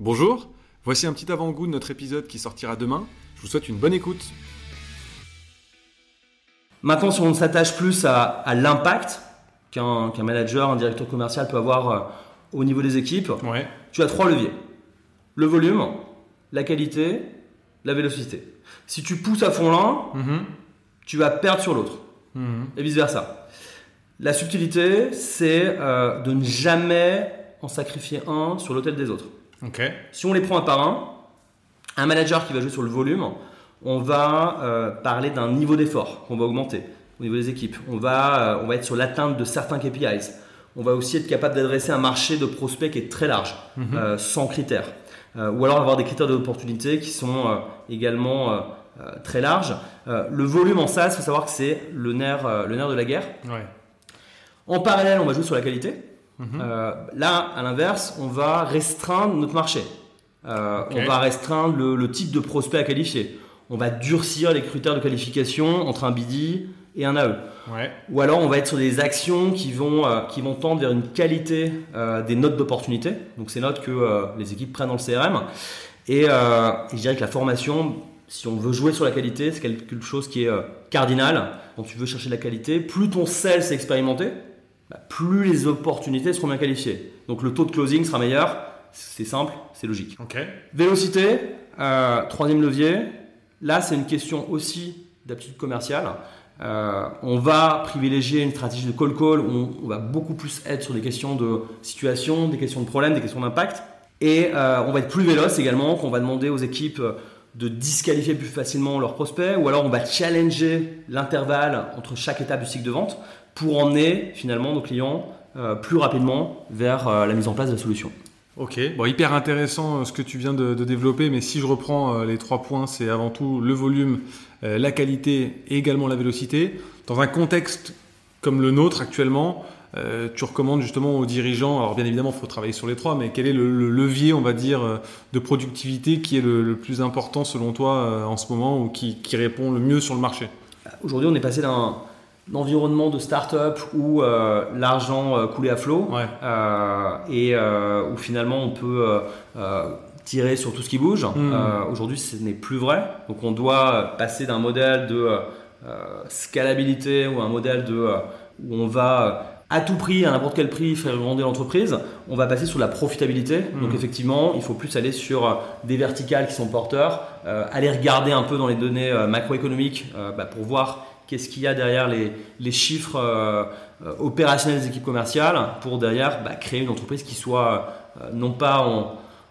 Bonjour, voici un petit avant-goût de notre épisode qui sortira demain. Je vous souhaite une bonne écoute. Maintenant, si on s'attache plus à, l'impact qu'un manager, un directeur commercial peut avoir euh, au niveau des équipes, tu as trois leviers. Le volume, la qualité, la vélocité. Si tu pousses à fond l'un, mhm. tu vas perdre sur l'autre. Mhm. Et vice-versa. La subtilité, c'est euh, de ne jamais en sacrifier un sur l'autel des autres. Si on les prend un par un, un manager qui va jouer sur le volume, on va euh, parler d'un niveau d'effort qu'on va augmenter au niveau des équipes. On va, euh, on va être sur l'atteinte de certains KPIs. On va aussi être capable d'adresser un marché de prospects qui est très large, mhm. sans critères. ou alors avoir des critères d'opportunité qui sont également très larges. le volume en SaaS, il faut savoir que c'est le nerf, le nerf de la guerre. En parallèle, on va jouer sur la qualité. Mhm. Euh, là, à l'inverse, on va restreindre notre marché. Euh, on va restreindre le, type de prospect à qualifier. On va durcir les critères de qualification entre un BD et un AE. Ou alors on va être sur des actions qui vont, euh, qui vont tendre vers une qualité des notes d'opportunité. Donc ces notes que les équipes prennent dans le CRM. Et, je dirais que la formation, si on veut jouer sur la qualité, c'est quelque chose qui est cardinal. Quand tu veux chercher la qualité, plus ton sales est expérimenté, plus les opportunités seront bien qualifiées. Donc le taux de closing sera meilleur. C'est simple, c'est logique. Vélocité, euh, troisième levier. Là, c'est une question aussi d'aptitude commerciale. Euh, on va privilégier une stratégie de call call où on, va beaucoup plus être sur des questions de situation, des questions de problème, des questions d'impact. Et euh, on va être plus véloce également, qu'on va demander aux équipes de disqualifier plus facilement leurs prospects, ou alors on va challenger l'intervalle entre chaque étape du cycle de vente pour emmener finalement nos clients euh, plus rapidement vers euh, la mise en place de la solution. Ok, bon, hyper intéressant euh, ce que tu viens de, développer, mais si je reprends les trois points, c'est avant tout le volume, la qualité et également la vélocité. Dans un contexte comme le nôtre actuellement, tu recommandes justement aux dirigeants, alors bien évidemment il faut travailler sur les trois, mais quel est le, levier, on va dire, de productivité qui est le, plus important selon toi en ce moment ou qui, qui répond le mieux sur le marché? Aujourd'hui on est passé d'un environnement de start-up où euh, l'argent euh, coulait à flot euh, et où finalement on peut tirer sur tout ce qui bouge. Hmm. Aujourd'hui, ce n'est plus vrai. Donc on doit passer d'un modèle de scalabilité ou un modèle de, où on va à tout prix, à n'importe quel prix, faire grandir l'entreprise, on va passer sur la profitabilité. Hmm. Donc effectivement, il faut plus aller sur des verticales qui sont porteurs, aller regarder un peu dans les données macroéconomiques bah, pour voir qu'est-ce qu'il y a derrière les, chiffres euh, euh, opérationnels des équipes commerciales pour derrière bah, créer une entreprise qui soit euh, non pas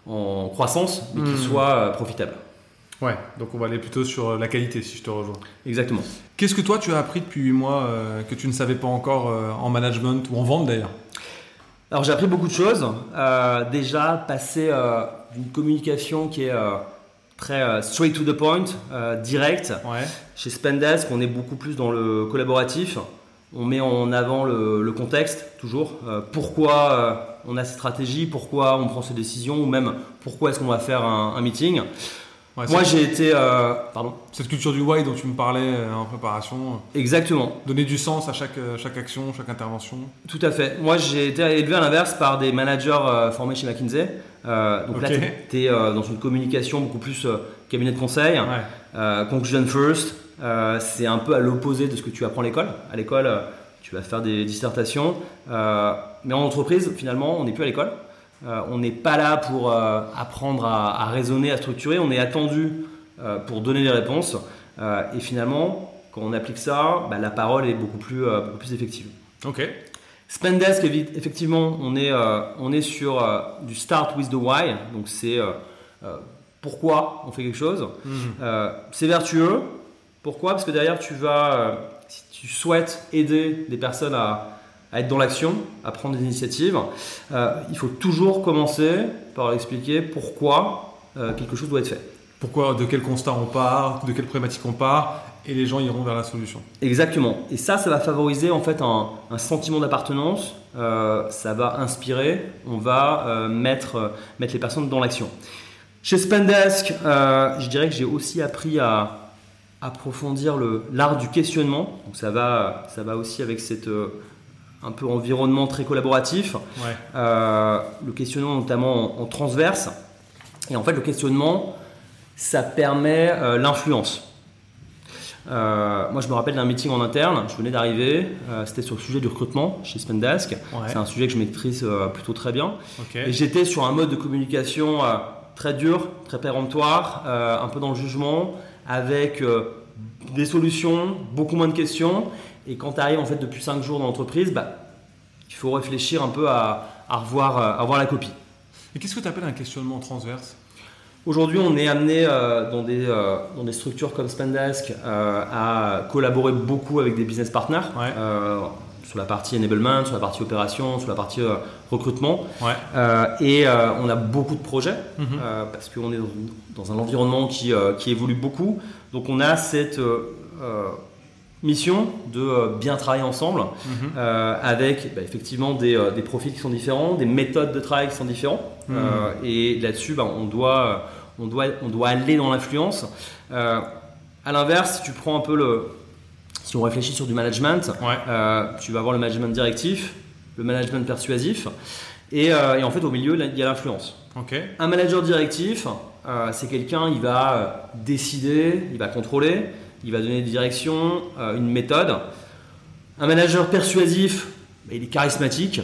en, croissance, mais qui hmm. soit profitable. Ouais, donc on va aller plutôt sur la qualité si je te rejoins. Exactement. Qu'est-ce que toi tu as appris depuis 8 mois que tu ne savais pas encore en management ou en vente d'ailleurs? Alors j'ai appris beaucoup de choses. déjà, passer d'une communication qui est très euh, straight to the point, euh, direct. Chez Spendesk, on est beaucoup plus dans le collaboratif. On met en avant le, contexte, toujours. Euh, pourquoi on a cette stratégie, pourquoi on prend ces décisions, ou même pourquoi est-ce qu'on va faire un meeting. Moi, j'ai été. Euh, pardon. Cette culture du why dont tu me parlais euh, en préparation. Euh, Exactement. Donner du sens à chaque, chaque action, chaque intervention. Tout à fait. Moi, j'ai été élevé à l'inverse par des managers formés chez McKinsey. donc là, tu es, dans une communication beaucoup plus cabinet de conseil. conclusion first. c'est un peu à l'opposé de ce que tu apprends à l'école. À l'école, tu vas faire des dissertations. mais en entreprise, finalement, on n'est plus à l'école. Euh, on n'est pas là pour euh, apprendre à, raisonner, à structurer, on est attendu euh, pour donner des réponses. et finalement, quand on applique ça, bah, la parole est beaucoup plus, plus effective. Ok. Spendesk, effectivement, on est, on est sur du start with the why, donc c'est pourquoi on fait quelque chose. Mhm. c'est vertueux. Pourquoi? Parce que derrière, tu vas, si tu souhaites aider des personnes à, à être dans l'action, à prendre des initiatives. Euh, il faut toujours commencer par expliquer pourquoi euh, quelque chose doit être fait. Pourquoi, de quel constat on part, de quelle problématique on part, et les gens iront vers la solution. Exactement. Et ça, ça va favoriser en fait un, sentiment d'appartenance. Euh, ça va inspirer. On va mettre, mettre les personnes dans l'action. Chez Spendesk, je dirais que j'ai aussi appris à approfondir l'art du questionnement. Donc ça va, ça va aussi avec cette un peu environnement très collaboratif. Euh, le questionnement notamment en, transverse. Et en fait, le questionnement, ça permet l'influence. Euh, moi, je me rappelle d'un meeting en interne. Je venais d'arriver. Euh, c'était sur le sujet du recrutement chez Spendesk. C'est un sujet que je maîtrise euh, plutôt très bien. Et j'étais sur un mode de communication très dur, très péremptoire, un peu dans le jugement, avec des solutions, beaucoup moins de questions. Et quand tu arrives en fait depuis 5 jours dans l'entreprise, bah, il faut réfléchir un peu à, revoir, à revoir la copie. Et qu'est-ce que tu appelles un questionnement transverse? Aujourd'hui, on est amené euh, dans, des, euh, dans des structures comme Spendesk euh, à collaborer beaucoup avec des business partners sur la partie enablement, sur la partie opération, sur la partie recrutement. et on a beaucoup de projets mhm. parce qu'on est dans, un environnement qui, qui, évolue beaucoup. Donc on a cette mission de bien travailler ensemble mhm. avec bah, effectivement des, des, profils qui sont différents, des méthodes de travail qui sont différents. Mhm. et là-dessus, bah, on doit on doit, on doit aller dans l'influence. Euh, à l'inverse, si tu prends un peu le. Si on réfléchit sur du management, euh, tu vas avoir le management directif, le management persuasif, et, euh, en fait, au milieu, il y a l'influence. Un manager directif, c'est quelqu'un, il va décider, il va contrôler, il va donner des directions, une méthode. Un manager persuasif, bah, il est charismatique,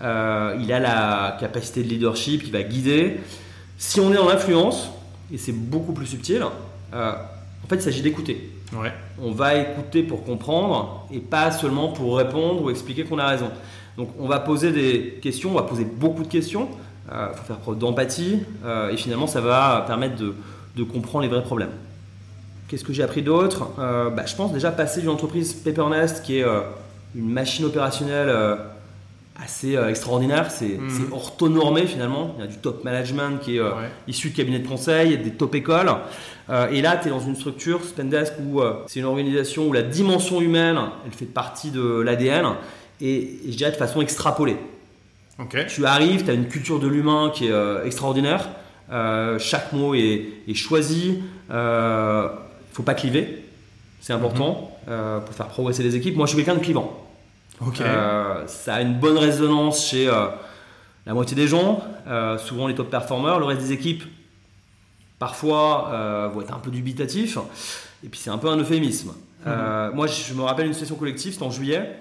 il a la capacité de leadership, il va guider. Si on est en influence, et c'est beaucoup plus subtil, euh, en fait, il s'agit d'écouter. On va écouter pour comprendre et pas seulement pour répondre ou expliquer qu'on a raison. Donc, on va poser des questions, on va poser beaucoup de questions. Il euh, faut faire preuve d'empathie euh, et finalement, ça va permettre de, comprendre les vrais problèmes. Qu'est-ce que j'ai appris d'autre? Bah, Je pense déjà passer d'une entreprise Paper qui est une machine opérationnelle assez euh, extraordinaire. C'est mhm. orthonormé finalement. Il y a du top management qui est euh, issu de cabinets de conseil, des top écoles. Euh, et là, tu es dans une structure, Spendesk, où c'est une organisation où la dimension humaine, elle fait partie de l'ADN. Et, je dirais de façon extrapolée. Tu arrives, tu as une culture de l'humain qui est extraordinaire. chaque mot est, choisi. Il ne faut pas cliver. C'est important mhm. pour faire progresser les équipes. Moi, je suis quelqu'un de clivant. Euh, ça a une bonne résonance chez euh, la moitié des gens, euh, souvent les top performers. Le reste des équipes, parfois, vont être un peu dubitatifs. Et puis c'est un peu un euphémisme. Mhm. moi, je me rappelle une session collective, c'était en juillet,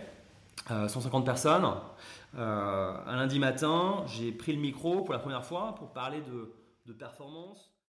150 personnes. un lundi matin, j'ai pris le micro pour la première fois pour parler de, de performance.